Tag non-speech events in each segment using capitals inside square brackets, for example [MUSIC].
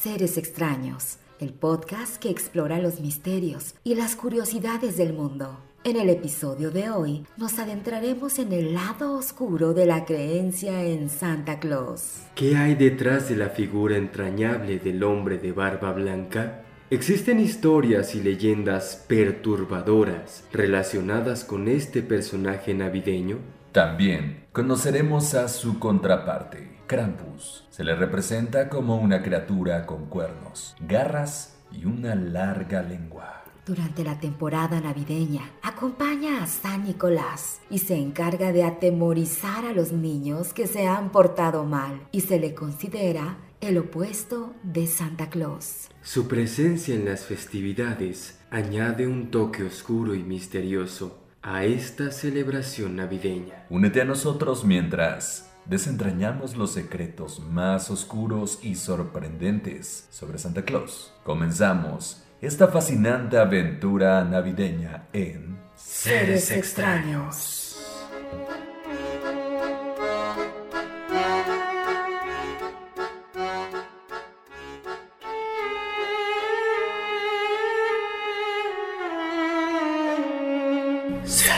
Seres extraños, el podcast que explora los misterios y las curiosidades del mundo. En el episodio de hoy nos adentraremos en el lado oscuro de la creencia en Santa Claus. ¿Qué hay detrás de la figura entrañable del hombre de barba blanca? Existen historias y leyendas perturbadoras relacionadas con este personaje navideño. También conoceremos a su contraparte, Krampus. Se le representa como una criatura con cuernos, garras y una larga lengua. Durante la temporada navideña, acompaña a San Nicolás y se encarga de atemorizar a los niños que se han portado mal y se le considera el opuesto de Santa Claus. Su presencia en las festividades añade un toque oscuro y misterioso a esta celebración navideña. Únete a nosotros mientras desentrañamos los secretos más oscuros y sorprendentes sobre Santa Claus. Comenzamos esta fascinante aventura navideña en Seres extraños.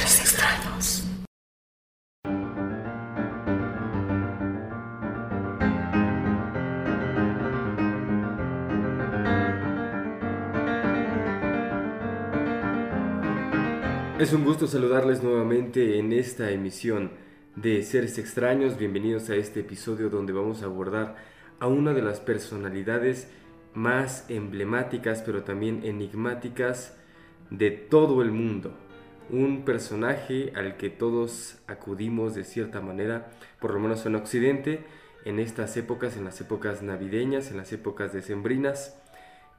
Seres extraños. Es un gusto saludarles nuevamente en esta emisión de Seres extraños. Bienvenidos a este episodio donde vamos a abordar a una de las personalidades más emblemáticas pero también enigmáticas de todo el mundo. Un personaje al que todos acudimos de cierta manera, por lo menos en Occidente, en estas épocas, en las épocas navideñas, en las épocas decembrinas,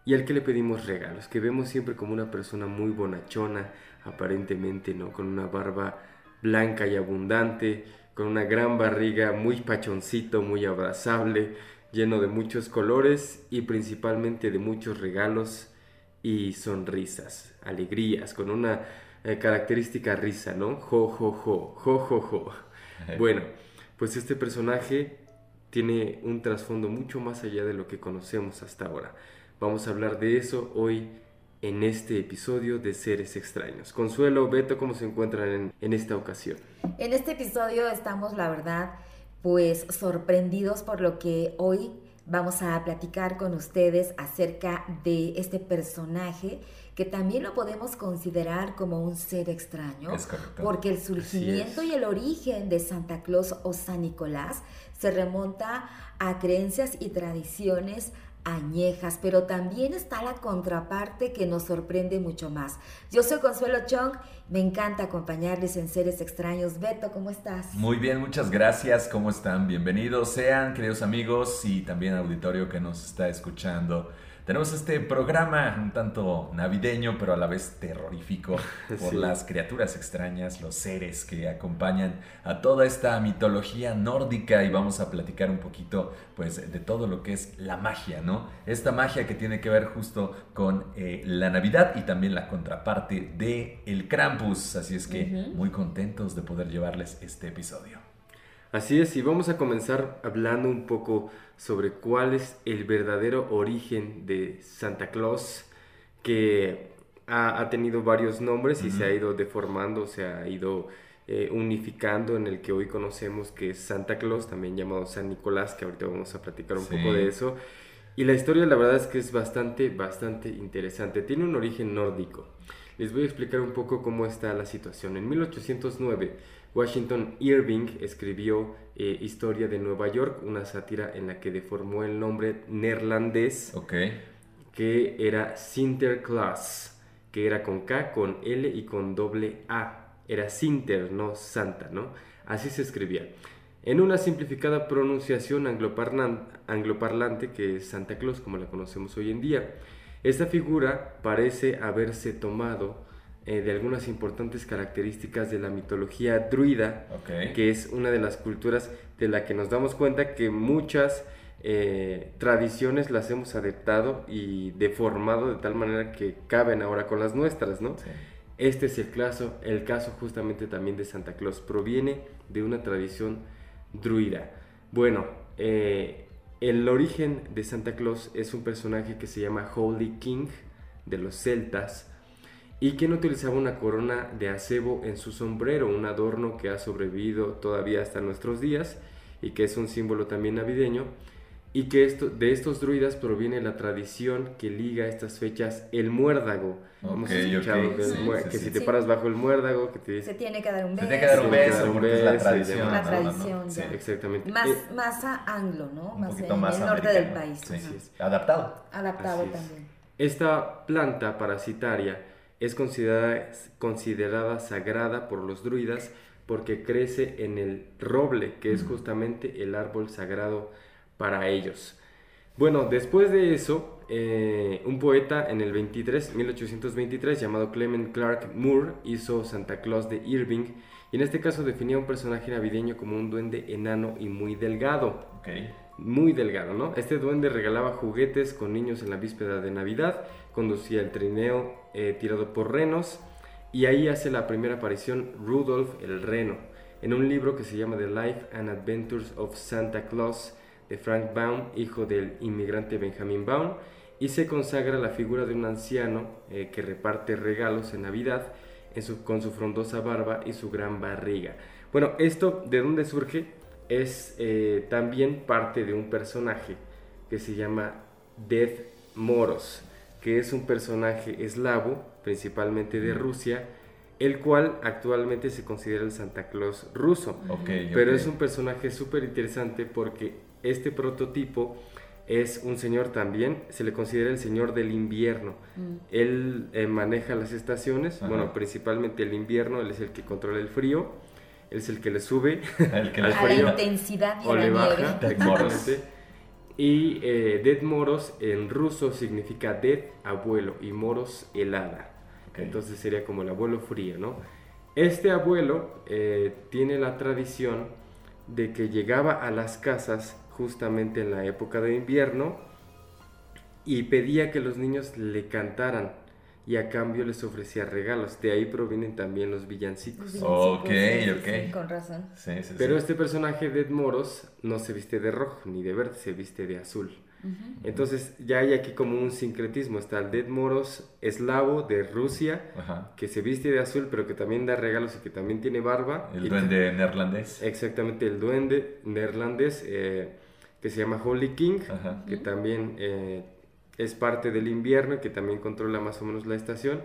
y al que le pedimos regalos, que vemos siempre como una persona muy bonachona, aparentemente, ¿no? Con una barba blanca y abundante, con una gran barriga, muy pachoncito, muy abrazable, lleno de muchos colores y principalmente de muchos regalos y sonrisas, alegrías, con una eh, característica risa, ¿no? Jo, jo, jo, jo, jo, jo. Bueno, pues este personaje tiene un trasfondo mucho más allá de lo que conocemos hasta ahora. Vamos a hablar de eso hoy en este episodio de Seres Extraños. Consuelo, Beto, ¿cómo se encuentran en, en esta ocasión? En este episodio estamos, la verdad, pues sorprendidos por lo que hoy vamos a platicar con ustedes acerca de este personaje que también lo podemos considerar como un ser extraño, porque el surgimiento y el origen de Santa Claus o San Nicolás se remonta a creencias y tradiciones añejas, pero también está la contraparte que nos sorprende mucho más. Yo soy Consuelo Chong, me encanta acompañarles en Seres Extraños. Beto, ¿cómo estás? Muy bien, muchas gracias. ¿Cómo están? Bienvenidos sean, queridos amigos y también auditorio que nos está escuchando. Tenemos este programa un tanto navideño, pero a la vez terrorífico [LAUGHS] por Sí. las criaturas extrañas, los seres que acompañan a toda esta mitología nórdica y vamos a platicar un poquito pues de todo lo que es la magia, ¿no? Esta magia que tiene que ver justo con eh, la Navidad y también la contraparte de el Krampus, así es que muy contentos de poder llevarles este episodio. Así es, y vamos a comenzar hablando un poco sobre cuál es el verdadero origen de Santa Claus, que ha, ha tenido varios nombres y se ha ido deformando, se ha ido eh, unificando en el que hoy conocemos que es Santa Claus, también llamado San Nicolás, que ahorita vamos a platicar un Sí. poco de eso. Y la historia la verdad es que es bastante, bastante interesante. Tiene un origen nórdico. Les voy a explicar un poco cómo está la situación. En 1809, Washington Irving escribió eh, Historia de Nueva York, una sátira en la que deformó el nombre neerlandés que era Sinterklaas, que era con K, con L y con doble A. Era Sinter, no Santa, ¿no? Así se escribía. En una simplificada pronunciación angloparlan- angloparlante que es Santa Claus, como la conocemos hoy en día. Esta figura parece haberse tomado eh, de algunas importantes características de la mitología druida, que es una de las culturas de la que nos damos cuenta que muchas eh, tradiciones las hemos adaptado y deformado de tal manera que caben ahora con las nuestras, ¿no? Este es el caso, el caso justamente también de Santa Claus. Proviene de una tradición druida. Bueno, eh, el origen de Santa Claus es un personaje que se llama Holy King de los celtas y quien utilizaba una corona de acebo en su sombrero, un adorno que ha sobrevivido todavía hasta nuestros días y que es un símbolo también navideño y que esto, de estos druidas proviene la tradición que liga estas fechas el muérdago. Hemos escuchado que, si te paras bajo el muérdago, que te. Se tiene que dar un beso. Se tiene que dar un beso, porque es la tradición. La tradición, Exactamente. Más, eh, más anglo, ¿no? más en el norte del país. Adaptado. Adaptado también. Esta planta parasitaria es considerada, considerada sagrada por los druidas porque crece en el roble, que es justamente el árbol sagrado para ellos. Bueno, después de eso, eh, un poeta en el 23, 1823 llamado Clement Clark Moore hizo Santa Claus de Irving y en este caso definía un personaje navideño como un duende enano y muy delgado. Muy delgado, ¿no? Este duende regalaba juguetes con niños en la víspera de Navidad, conducía el trineo eh, tirado por renos y ahí hace la primera aparición Rudolph el Reno en un libro que se llama The Life and Adventures of Santa Claus de Frank Baum, hijo del inmigrante Benjamin Baum, y se consagra la figura de un anciano eh, que reparte regalos en Navidad con su frondosa barba y su gran barriga. Bueno, esto de dónde surge es eh, también parte de un personaje que se llama Death Moros, que es un personaje eslavo, principalmente de Rusia, el cual actualmente se considera el Santa Claus ruso. Pero es un personaje súper interesante porque este prototipo es un señor también, se le considera el señor del invierno. Mm. Él eh, maneja las estaciones, bueno, principalmente el invierno, él es el que controla el frío, es el que le sube el que [LAUGHS] a la intensidad y o le baja. Y eh, Dead Moros en ruso significa Dead abuelo y Moros helada. Entonces sería como el abuelo frío, ¿no? Este abuelo eh, tiene la tradición de que llegaba a las casas justamente en la época de invierno y pedía que los niños le cantaran y a cambio les ofrecía regalos. De ahí provienen también los villancicos. ok, ok. con razón. Pero este personaje de Moros no se viste de rojo ni de verde, se viste de azul. Entonces ya hay aquí como un sincretismo. Está el Dead Moros eslavo de Rusia, que se viste de azul, pero que también da regalos y que también tiene barba. El duende neerlandés. Exactamente, el duende neerlandés. Eh, que se llama Holy King, que también eh, es parte del invierno y que también controla más o menos la estación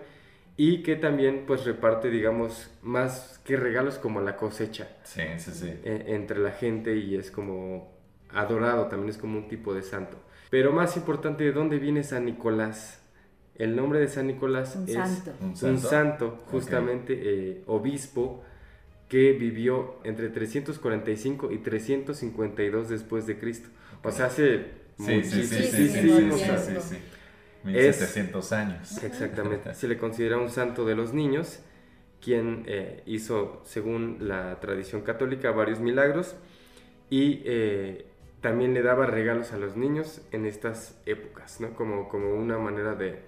y que también pues reparte digamos más que regalos como la cosecha sí, sí, sí. Eh, entre la gente y es como adorado, también es como un tipo de santo. Pero más importante, ¿de dónde viene San Nicolás? El nombre de San Nicolás es ¿Un santo? justamente eh, obispo que vivió entre 345 y 352 después de Cristo. O sea, hace sí, sí, sí, sí, sí, sí, 1700 años. Exactamente. [LAUGHS] Se le considera un santo de los niños, quien eh, hizo, según la tradición católica, varios milagros y eh, también le daba regalos a los niños en estas épocas, ¿no? Como, como una manera de,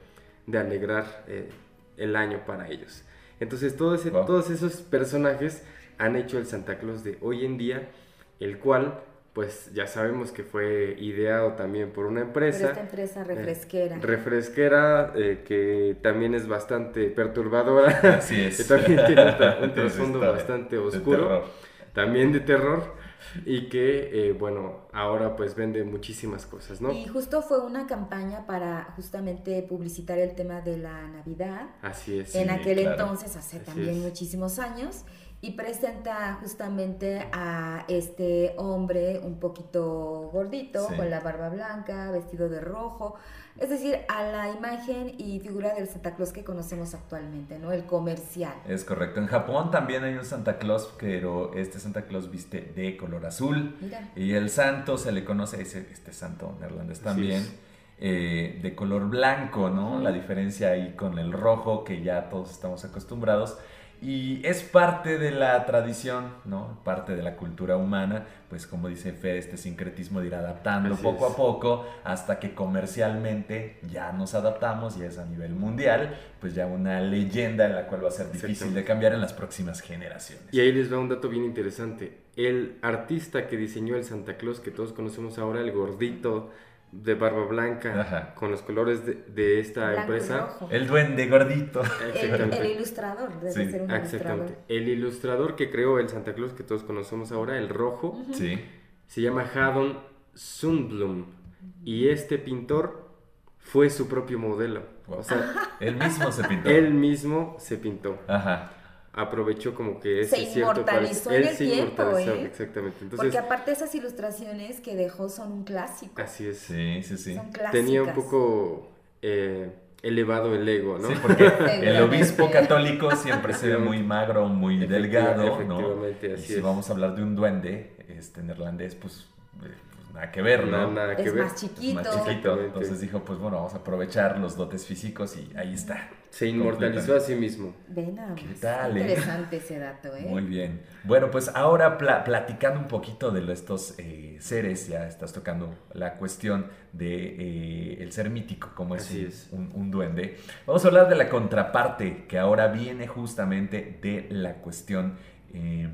de alegrar eh, el año para ellos. Entonces todos esos personajes han hecho el Santa Claus de hoy en día, el cual pues ya sabemos que fue ideado también por una empresa. Pero esta empresa refresquera. Eh, refresquera, eh, que también es bastante perturbadora. Así es. [LAUGHS] que también tiene un [LAUGHS] trasfondo bastante oscuro. también de terror. Y que, eh, bueno, ahora pues vende muchísimas cosas, ¿no? Y justo fue una campaña para justamente publicitar el tema de la Navidad. Así es. En aquel entonces, hace también muchísimos años y presenta justamente a este hombre un poquito gordito, con la barba blanca, vestido de rojo, es decir, a la imagen y figura del Santa Claus que conocemos actualmente, ¿no? El comercial. Es correcto. En Japón también hay un Santa Claus, pero este Santa Claus viste de color azul. Y el santo se le conoce, este santo neerlandés también. Eh, de color blanco, ¿no? La diferencia ahí con el rojo que ya todos estamos acostumbrados y es parte de la tradición, ¿no? Parte de la cultura humana, pues como dice Fer, este sincretismo de ir adaptando Así poco es. a poco hasta que comercialmente ya nos adaptamos y es a nivel mundial, pues ya una leyenda en la cual va a ser difícil de cambiar en las próximas generaciones. Y ahí les va un dato bien interesante. El artista que diseñó el Santa Claus que todos conocemos ahora, el gordito de barba blanca, Ajá. con los colores de, de esta Blanco empresa. rojo. El duende gordito. El, Exactamente. el ilustrador, debe Sí, ser un Exactamente. ilustrador. El ilustrador que creó el Santa Claus que todos conocemos ahora, el rojo, Sí. se llama Haddon Sundblom. Y este pintor fue su propio modelo. O sea, [LAUGHS] Él mismo se pintó. él mismo se pintó. Ajá. Aprovechó como que Se ese cierto inmortalizó en Él el se tiempo, inmortalizó, ¿eh? exactamente. Entonces, Porque aparte esas ilustraciones que dejó son un clásico. así es. Sí, sí, sí. Son clásicas. Tenía un poco eh, elevado el ego, ¿no? Sí, porque [LAUGHS] el obispo católico siempre se ve muy magro, muy delgado, ¿no? efectivamente, Y así si es. vamos a hablar de un duende este neerlandés, pues, eh, pues nada que ver, Nada, ¿no? nada que Es ver. más Es chiquito. más chiquito. Entonces dijo, pues bueno, vamos a aprovechar los dotes físicos y ahí está. Se inmortalizó a sí mismo. Ven nada ¿Qué más. tal, eh? Interesante ese dato, ¿eh? Muy bien. Bueno, pues ahora pla- platicando un poquito de estos eh, seres, ya estás tocando la cuestión de eh, el ser mítico, como es, un, es. un- un duende. Vamos a hablar de la contraparte que ahora viene justamente de la cuestión eh,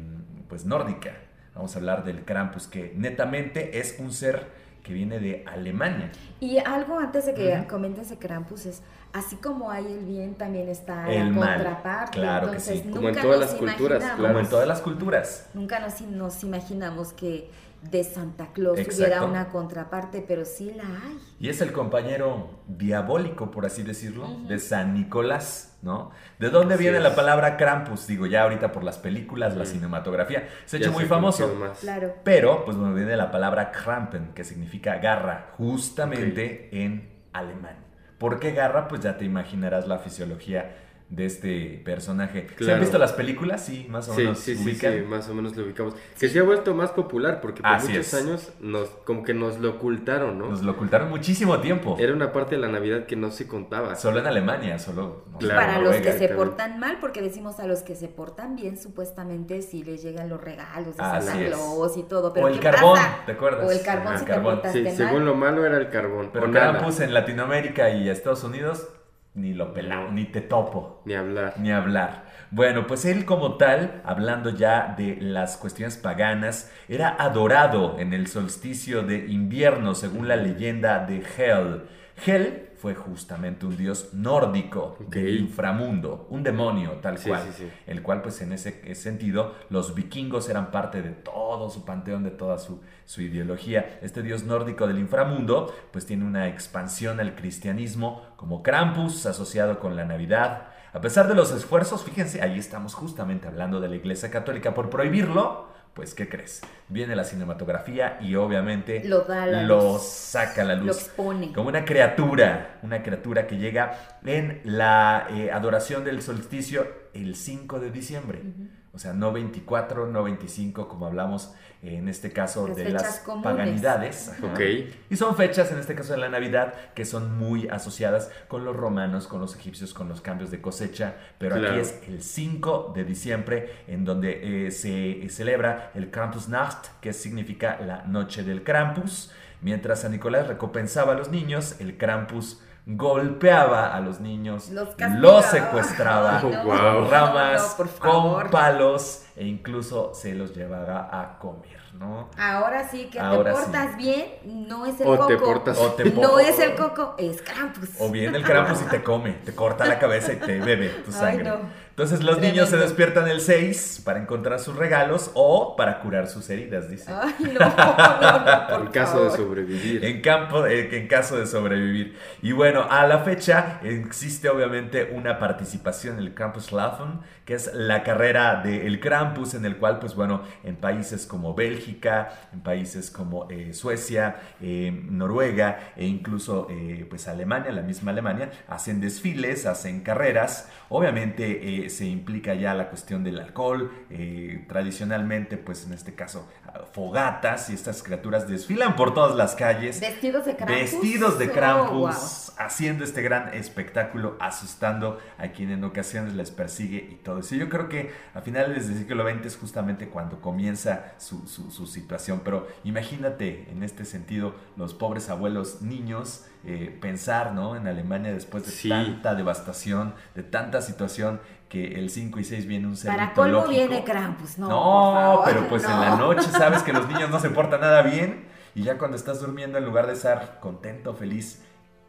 pues nórdica. Vamos a hablar del Krampus, que netamente es un ser que viene de Alemania. Y algo antes de que Ujú. comentes de Krampus es, así como hay el bien, también está El la mal. contraparte. Claro que Entonces, sí. Como en nunca todas nos las culturas, Claro. Como en todas las culturas. Nunca nos, nos imaginamos que de Santa Claus Exacto. hubiera una contraparte, pero sí la hay. Y es el compañero diabólico, por así decirlo, de San Nicolás, ¿no? ¿De dónde Así viene es. la palabra Krampus? Digo, ya ahorita por las películas, la cinematografía, se ha hecho muy famoso. Claro. Pero, pues bueno, viene la palabra Krampen, que significa garra, justamente en alemán. ¿Por qué garra? Pues ya te imaginarás la fisiología de este personaje. ¿Se han Claro. visto las películas? Sí, más o Sí, menos sí, sí, ubican. sí, más o menos lo ubicamos. Que se ha vuelto más popular porque por Así muchos es. años nos, como que nos lo ocultaron, ¿no? Nos lo ocultaron muchísimo tiempo. Era una parte de la Navidad que no se contaba. Solo en Alemania, solo. no Claro, Para los que se portan mal, porque decimos a los que se portan bien, supuestamente sí les llegan los regalos de Santa. Claus y todo. Pero O el ¿qué carbón, pasa? ¿te acuerdas? O el carbón Ajá, si el carbón. te Sí, mal. según lo malo era el carbón. Pero Krampus en Latinoamérica y Estados Unidos, ni lo pelado, ni te topo, Ni hablar. ni hablar. Bueno, pues él como tal, hablando ya de las cuestiones paganas, era adorado en el solsticio de invierno, según la leyenda de Hel. Hel fue justamente un dios nórdico del inframundo, un demonio tal Sí, cual, sí, sí. el cual pues en ese sentido los vikingos eran parte de todo su panteón, de toda su, su ideología. Este dios nórdico del inframundo pues tiene una expansión al cristianismo como Krampus asociado con la Navidad. A pesar de los esfuerzos, fíjense, ahí estamos justamente hablando de la Iglesia Católica por prohibirlo, pues ¿qué crees? Viene la cinematografía y obviamente Lo da la lo luz. saca a la luz Lo expone. como una criatura, una criatura que llega en la eh, adoración del solsticio el 5 de diciembre. O sea, no 24, no 25, como hablamos eh, en este caso Las de las comunes. paganidades. Ajá. Ok. Y son fechas, en este caso de la Navidad, que son muy asociadas con los romanos, con los egipcios, con los cambios de cosecha. Pero Claro. aquí es el 5 de diciembre, en donde eh, se celebra el Krampusnacht, que significa la noche del Krampus. Mientras San Nicolás recompensaba a los niños, el Krampus golpeaba a los niños, Los secuestraba con ramas, [LAUGHS] no, con palos e incluso se los llevaba a comer, ¿no? Ahora sí que Ahora te sí. portas bien, no es el O coco. te portas- O te no es el coco, es Krampus. O viene el Krampus y te come, te corta la cabeza y te bebe tu Ay, sangre. no. Entonces los niños se despiertan el 6 para encontrar sus regalos o para curar sus heridas, dice. Ay, no, [LAUGHS] no, no, por En caso de sobrevivir. En, campo, eh, en caso de sobrevivir. Y bueno, a la fecha existe obviamente una participación en el Krampus Laufen, que es la carrera del Krampus, en el cual, pues bueno, en países como Bélgica, en países como eh, Suecia, eh, Noruega e incluso eh, pues Alemania, la misma Alemania, hacen desfiles, hacen carreras. Obviamente se implica ya la cuestión del alcohol, tradicionalmente, pues en este caso, fogatas y estas criaturas desfilan por todas las calles. Vestidos de Krampus. Vestidos de Oh, Krampus, wow. haciendo este gran espectáculo, asustando a quien en ocasiones les persigue y todo eso. Yo creo que a finales del siglo XX es justamente cuando comienza su, su, situación, pero imagínate en este sentido los pobres abuelos niños eh, pensar ¿no? en Alemania después de tanta devastación, de tanta situación que el 5 y 6 viene un ser Para colmo viene Krampus, no. No, pero pues en la noche sabes que los niños no se [LAUGHS] portan nada bien y ya cuando estás durmiendo en lugar de estar contento, feliz,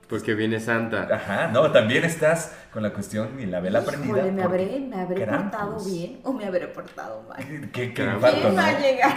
porque viene Santa. Ajá, no, también estás con la cuestión y la vela prendida. ¿Me habré, me habré portado bien o me habré portado mal? ¿Qué, qué infarto, ¿no? va a llegar?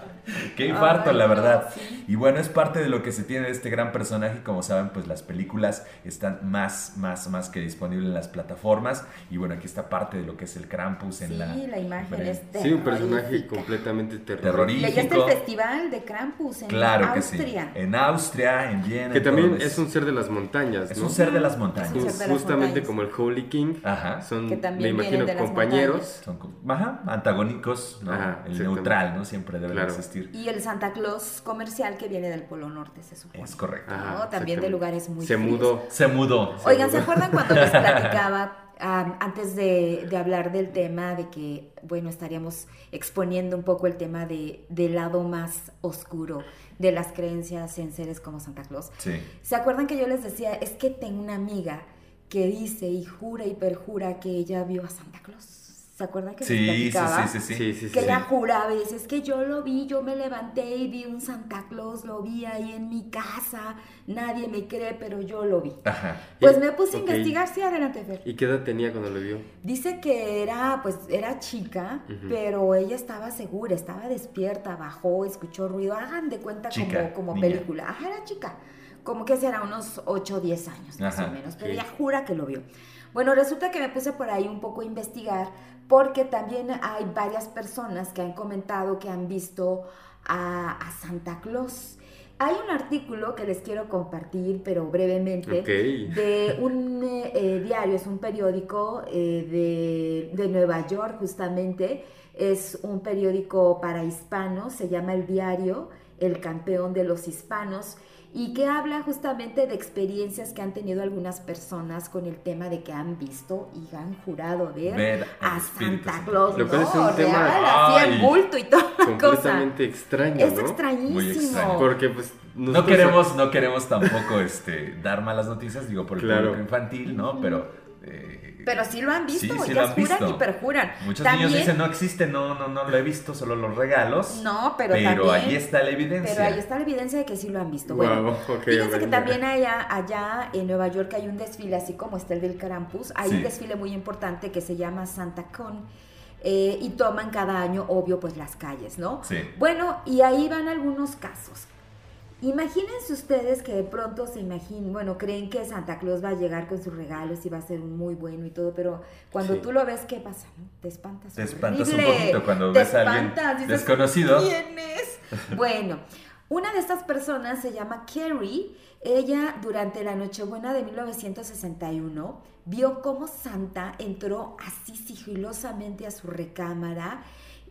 [LAUGHS] [LAUGHS] [LAUGHS] Qué infarto, la verdad. Y bueno, es parte de lo que se tiene de este gran personaje. Como saben, pues las películas están más, más, más que disponibles en las plataformas. Y bueno, aquí está parte de lo que es el Krampus en la. Sí, la imagen es Sí, un personaje completamente terrorífico. Y ahí está el festival de Krampus en claro Austria. Que sí. En Austria, en Viena. Que también es un ser de las montañas. Es un ser de las montañas. Justamente como el Holy King. Ajá. Son, me imagino, compañeros. Son, ajá, antagónicos. ¿no? el neutral, ¿no? Siempre debe existir. Y el Santa Claus comercial que viene del Polo Norte, se supone. Es correcto. También de lugares muy Se mudó. Se mudó. Oigan, ¿se acuerdan cuando les [LAUGHS] platicaba antes de, hablar del tema, de que, bueno, estaríamos exponiendo un poco el tema de, del lado más oscuro de las creencias en seres como Santa Claus. Sí. ¿Se acuerdan que yo les decía, es que tengo una amiga que dice y jura y perjura que ella vio a Santa Claus? ¿Se acuerdan que sí, platicaba? Sí, sí, sí, sí, Que la juraba y es que yo lo vi, yo me levanté y vi un Santa Claus, lo vi ahí en mi casa, nadie me cree, pero yo lo vi. Ajá. Pues me puse a investigar, sí, adelante, Fer. ¿Y qué edad tenía cuando lo vio? Dice que era, pues, era chica, pero ella estaba segura, estaba despierta, bajó, escuchó ruido, hagan de cuenta como, como película. Ajá, era chica, como que será unos 8 o 10 años, más o menos, pero ella jura que lo vio. Bueno, resulta que me puse por ahí un poco a investigar porque también hay varias personas que han comentado que han visto a, Santa Claus. Hay un artículo que les quiero compartir, pero brevemente, de un eh, eh, diario, es un periódico eh, de, de, Nueva York justamente, es un periódico para hispanos, se llama El Diario, El Campeón de los Hispanos, y que habla justamente de experiencias que han tenido algunas personas con el tema de que han visto y han jurado ver, a Santa Claus. Lo cual es un tema así el bulto y toda completamente extraño, Es extrañísimo. Muy extraño. Porque pues no queremos no queremos tampoco este dar malas noticias, digo por el claro. infantil, ¿no? Pero eh, pero sí lo han visto, sí, ellas juran y perjuran. Muchos niños dicen, no existe, no, no, no lo he visto, solo los regalos. No, pero, pero ahí está la evidencia. Pero ahí está la evidencia de que sí lo han visto. bueno, fíjense que también allá, allá en Nueva York hay un desfile, así como está el del Krampus, hay un desfile muy importante que se llama Santa Con. Eh, y toman cada año, obvio, pues las calles, ¿no? Sí. Bueno, y ahí van algunos casos. Imagínense ustedes que de pronto se imaginan, bueno, creen que Santa Claus va a llegar con sus regalos y va a ser muy bueno y todo, pero cuando tú lo ves, ¿qué pasa? Te espantas. Te espantas un poquito cuando ves a alguien desconocido. ¿Quién es? [LAUGHS] bueno, una de estas personas se llama Carrie. Ella, durante la Nochebuena de 1961, vio cómo Santa entró así sigilosamente a su recámara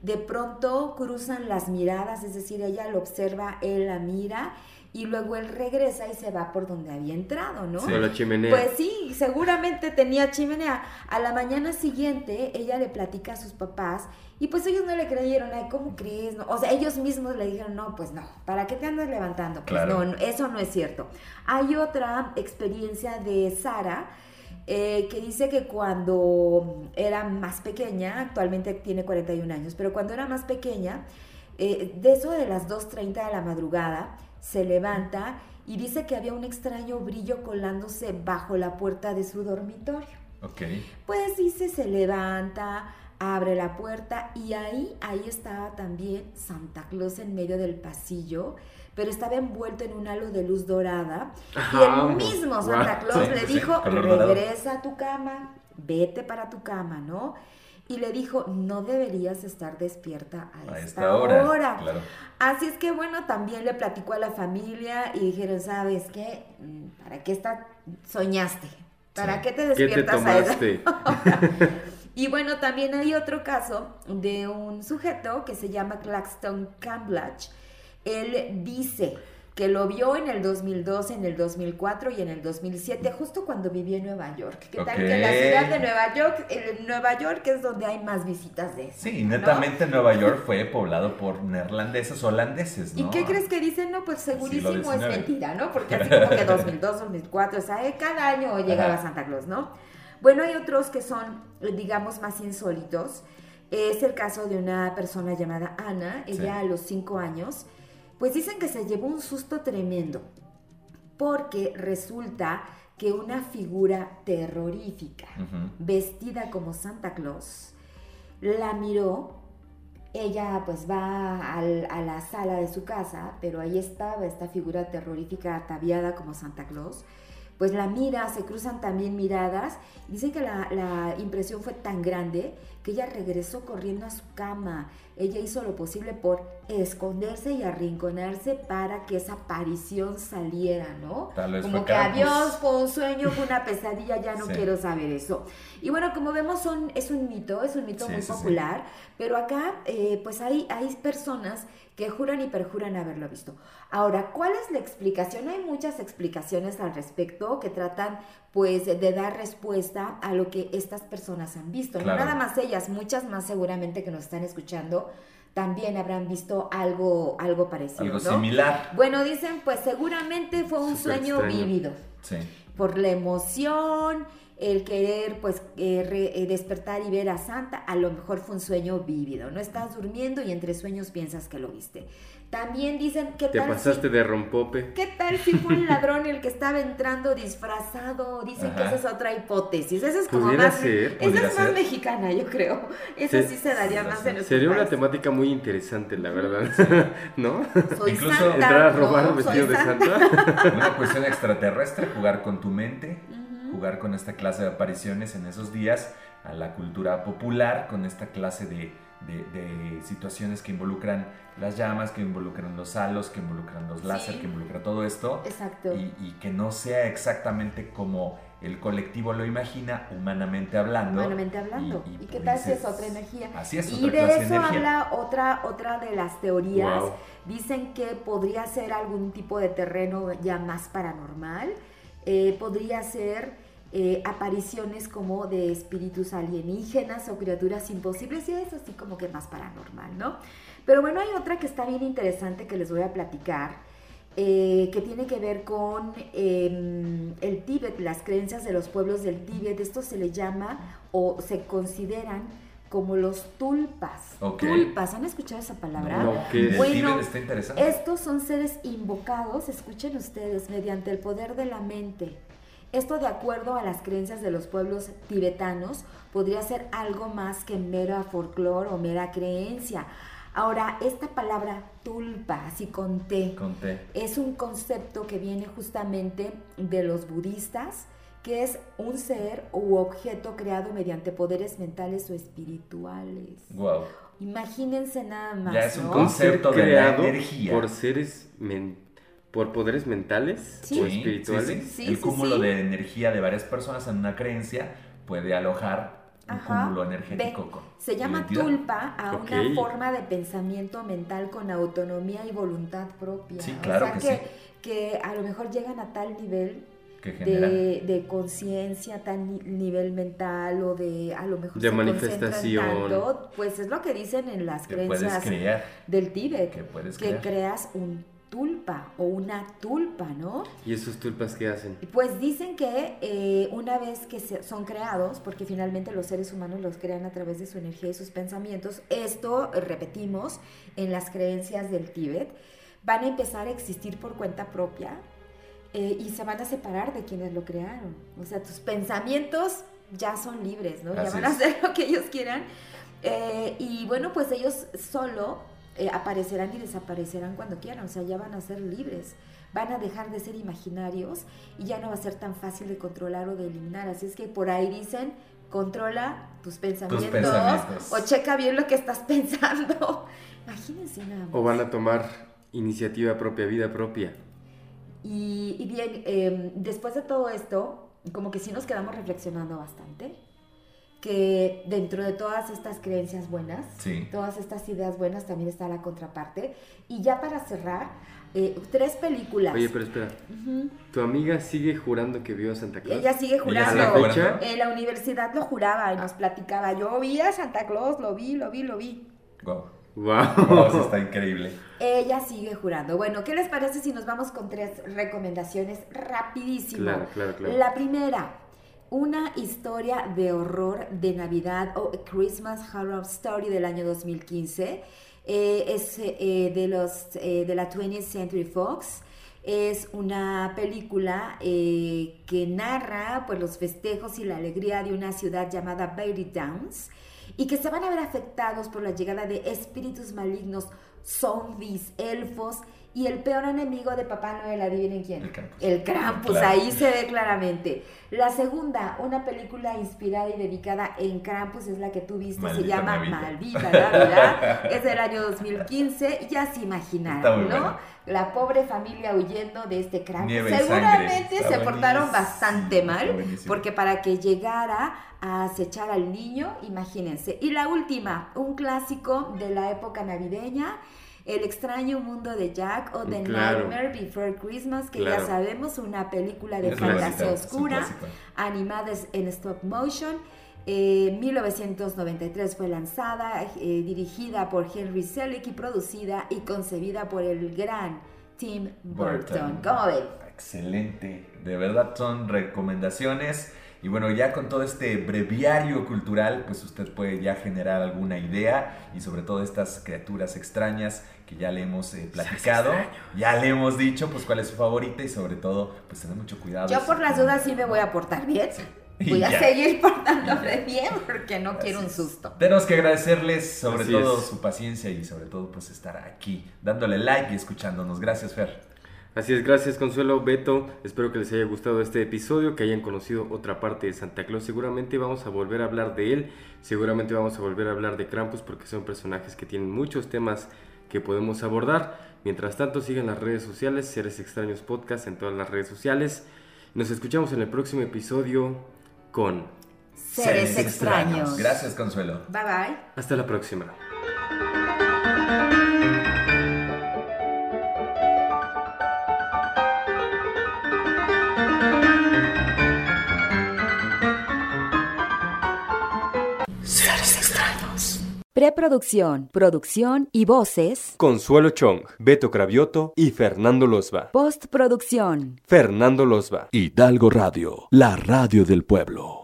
de pronto cruzan las miradas, es decir, ella lo observa, él la mira y luego él regresa y se va por donde había entrado, ¿no? Sí, la chimenea. Pues sí, seguramente tenía chimenea. A la mañana siguiente ella le platica a sus papás y pues ellos no le creyeron, ay, ¿cómo crees? O sea, ellos mismos le dijeron, no, pues no, ¿para qué te andas levantando? Pues no, eso no es cierto. Hay otra experiencia de Sara, eh, que dice que cuando era más pequeña, actualmente tiene 41 años, pero cuando era más pequeña, eh, de eso de las 2.30 de la madrugada, se levanta y dice que había un extraño brillo colándose bajo la puerta de su dormitorio. Ok. Pues dice, se levanta, abre la puerta y ahí, ahí estaba también Santa Claus en medio del pasillo pero estaba envuelto en un halo de luz dorada. y el mismo Santa Claus le dijo, regresa a tu cama, vete para tu cama, ¿no? Y le dijo, no deberías estar despierta a, esta, hora. Así es que bueno, también le platicó a la familia y dijeron, ¿sabes qué? Mm, ¿Para qué está, soñaste? ¿Para qué te despiertas ¿Qué te a esa [LAUGHS] Y bueno, también hay otro caso de un sujeto que se llama Claxton Camblach, él dice que lo vio en el 2002, en el 2004 y en el 2007, justo cuando vivía en Nueva York. ¿Qué tal que la ciudad de Nueva York, Nueva York es donde hay más visitas de eso? Sí, netamente Nueva York fue poblado por neerlandeses, holandeses, ¿no? ¿Y qué crees que dicen? No, pues segurísimo es mentira, ¿no? Porque [LAUGHS] así como que 2002, 2004, o sea, eh, cada año llegaba Santa Claus, ¿no? Bueno, hay otros que son, digamos, más insólitos. Es el caso de una persona llamada Ana, ella a los 5 años pues dicen que se llevó un susto tremendo, porque resulta que una figura terrorífica, vestida como Santa Claus, la miró. Ella pues va a la sala de su casa, pero ahí estaba esta figura terrorífica ataviada como Santa Claus pues la mira, se cruzan también miradas. Dicen que la, la, impresión fue tan grande que ella regresó corriendo a su cama. Ella hizo lo posible por esconderse y arrinconarse para que esa aparición saliera, ¿no? como que adiós, fue un sueño, fue una pesadilla, ya no quiero saber eso. Y bueno, como vemos, son, es un mito, es un mito muy popular, pero acá eh, pues hay, hay personas que juran y perjuran haberlo visto. Ahora, ¿cuál es la explicación? Hay muchas explicaciones al respecto que tratan pues de dar respuesta a lo que estas personas han visto. No nada más ellas, muchas más seguramente que nos están escuchando también habrán visto algo, algo parecido. Algo similar. Bueno, dicen, pues seguramente fue un sueño vívido. Sí. Por la emoción, el querer pues eh, eh, despertar y ver a Santa, a lo mejor fue un sueño vívido. No estás durmiendo y entre sueños piensas que lo viste. También dicen que te pasaste de rompope. ¿Qué tal si fue un ladrón el que estaba entrando disfrazado? Dicen que esa es otra hipótesis. Esa es como más, esa es más mexicana, yo creo. Esa sí, se daría más en Sería una temática muy interesante, la verdad. [LAUGHS] ¿No? Soy Incluso entrar a robar vestido de Santa. [LAUGHS] Una cuestión extraterrestre, jugar con tu mente jugar con esta clase de apariciones en esos días a la cultura popular, con esta clase de, situaciones que involucran las llamas, que involucran los halos, que involucran los láser, que involucra todo esto. Exacto. Y, que no sea exactamente como el colectivo lo imagina, humanamente hablando. Humanamente hablando. ¿Y, qué tal si es otra energía? Así es, Y de eso habla otra, otra de las teorías. Dicen que podría ser algún tipo de terreno ya más paranormal. Eh, podría ser eh, apariciones como de espíritus alienígenas o criaturas imposibles y eso así como que más paranormal, ¿no? Pero bueno, hay otra que está bien interesante que les voy a platicar, eh, que tiene que ver con em, el Tíbet, las creencias de los pueblos del Tíbet. Esto se le llama o se consideran como los tulpas. Tulpas, ¿han escuchado esa palabra? No, bueno, está interesante. estos son seres invocados, escuchen ustedes, mediante el poder de la mente esto de acuerdo a las creencias de los pueblos tibetanos podría ser algo más que mera folclore o mera creencia. Ahora, esta palabra tulpa, así con T, es un concepto que viene justamente de los budistas, que es un ser u objeto creado mediante poderes mentales o espirituales. Wow. Imagínense nada más. Ya es un concepto de creado energía. por seres mentales por poderes mentales o espirituales. el cúmulo de energía de varias personas en una creencia puede alojar un cúmulo energético. se llama tulpa a una forma de pensamiento mental con autonomía y voluntad propia. Sí, claro o sea, que, que, a lo mejor llegan a tal nivel de, de conciencia, tal nivel mental o de a lo mejor de manifestación. pues es lo que dicen en las creencias del Tíbet, que, creas un tulpa o una tulpa, ¿no? ¿Y esos tulpas qué hacen? Pues dicen que eh, una vez que son creados, porque finalmente los seres humanos los crean a través de su energía y sus pensamientos, esto, repetimos, en las creencias del Tíbet, van a empezar a existir por cuenta propia eh, y se van a separar de quienes lo crearon. O sea, tus pensamientos ya son libres, ¿no? ya van a hacer [LAUGHS] lo que ellos quieran. Eh, y bueno, pues ellos solo eh, aparecerán y desaparecerán cuando quieran, o sea, ya van a ser libres, van a dejar de ser imaginarios y ya no va a ser tan fácil de controlar o de eliminar. Así es que por ahí dicen, controla tus pensamientos, o checa bien lo que estás [LAUGHS] pensando. Imagínense nada O van a tomar iniciativa propia, vida propia. Y, bien, em, después de todo esto, como que sí nos quedamos reflexionando bastante que dentro de todas estas creencias buenas, Sí. todas estas ideas buenas, también está la contraparte. Y ya para cerrar, eh, tres películas. Oye, pero espera. Tu amiga sigue jurando que vio a Santa Claus. Ella sigue jurando. sigue ¿A la fecha? En la universidad lo juraba y nos platicaba. Yo vi a Santa Claus, lo vi, lo vi, lo vi. Wow. Wow. Wow, eso está increíble. Ella sigue jurando. Bueno, ¿qué les parece si nos vamos con tres recomendaciones rapidísimo? Claro, claro, claro. La primera, una historia de horror de Navidad o A Christmas Horror Story del año 2015. Eh, es eh, de, los, eh, de la 20th Century Fox. Es una película que narra pues, los festejos y la alegría de una ciudad llamada Bailey Downs y que se van a ver afectados por la llegada de espíritus malignos, zombies, elfos y el peor enemigo de Papá Noel, adivinen quién. El Krampus. El Krampus, Claro. ahí se ve claramente. La segunda, una película inspirada y dedicada en Krampus, es la que tú viste, se llama Navidad. Maldita Navidad, [LAUGHS] es del año 2015, ya se imaginaron, ¿no? buena. La pobre familia huyendo de este Krampus. Nieve. Seguramente se portaron bastante mal, porque para que llegara a acechar al niño, imagínense. Y la última, un clásico de la época navideña, El extraño mundo de Jack o The Claro. Nightmare Before Christmas, que Claro. ya sabemos, una película de Es fantasía oscura, animada en stop motion. Eh, 1993 fue lanzada, eh, dirigida por Henry Selick y producida y concebida por el gran Tim Burton. Burton. ¿Cómo ven? Excelente. De verdad son recomendaciones. Y bueno, ya con todo este breviario cultural, pues usted puede ya generar alguna idea y sobre todo estas criaturas extrañas que ya le hemos eh, platicado, ya le hemos dicho pues cuál es su favorita y sobre todo pues tener mucho cuidado. Yo por las dudas sí me voy a portar bien. [LAUGHS] Y Voy a seguir portándome bien porque no quiero un susto. Tenemos que agradecerles sobre Así todo es. su paciencia y sobre todo pues estar aquí dándole like y escuchándonos. Gracias Fer. Así es, gracias Consuelo, Beto. Espero que les haya gustado este episodio, que hayan conocido otra parte de Santa Claus. Seguramente vamos a volver a hablar de él, seguramente vamos a volver a hablar de Krampus porque son personajes que tienen muchos temas que podemos abordar. Mientras tanto, sigan las redes sociales, Seres Extraños Podcast en todas las redes sociales. Nos escuchamos en el próximo episodio con... Seres extraños. Gracias Consuelo. Bye bye. Hasta la próxima. Preproducción, producción y voces. Consuelo Chong, Beto Cravioto y Fernando Losba. Postproducción. Fernando Losba. Hidalgo Radio, la radio del pueblo.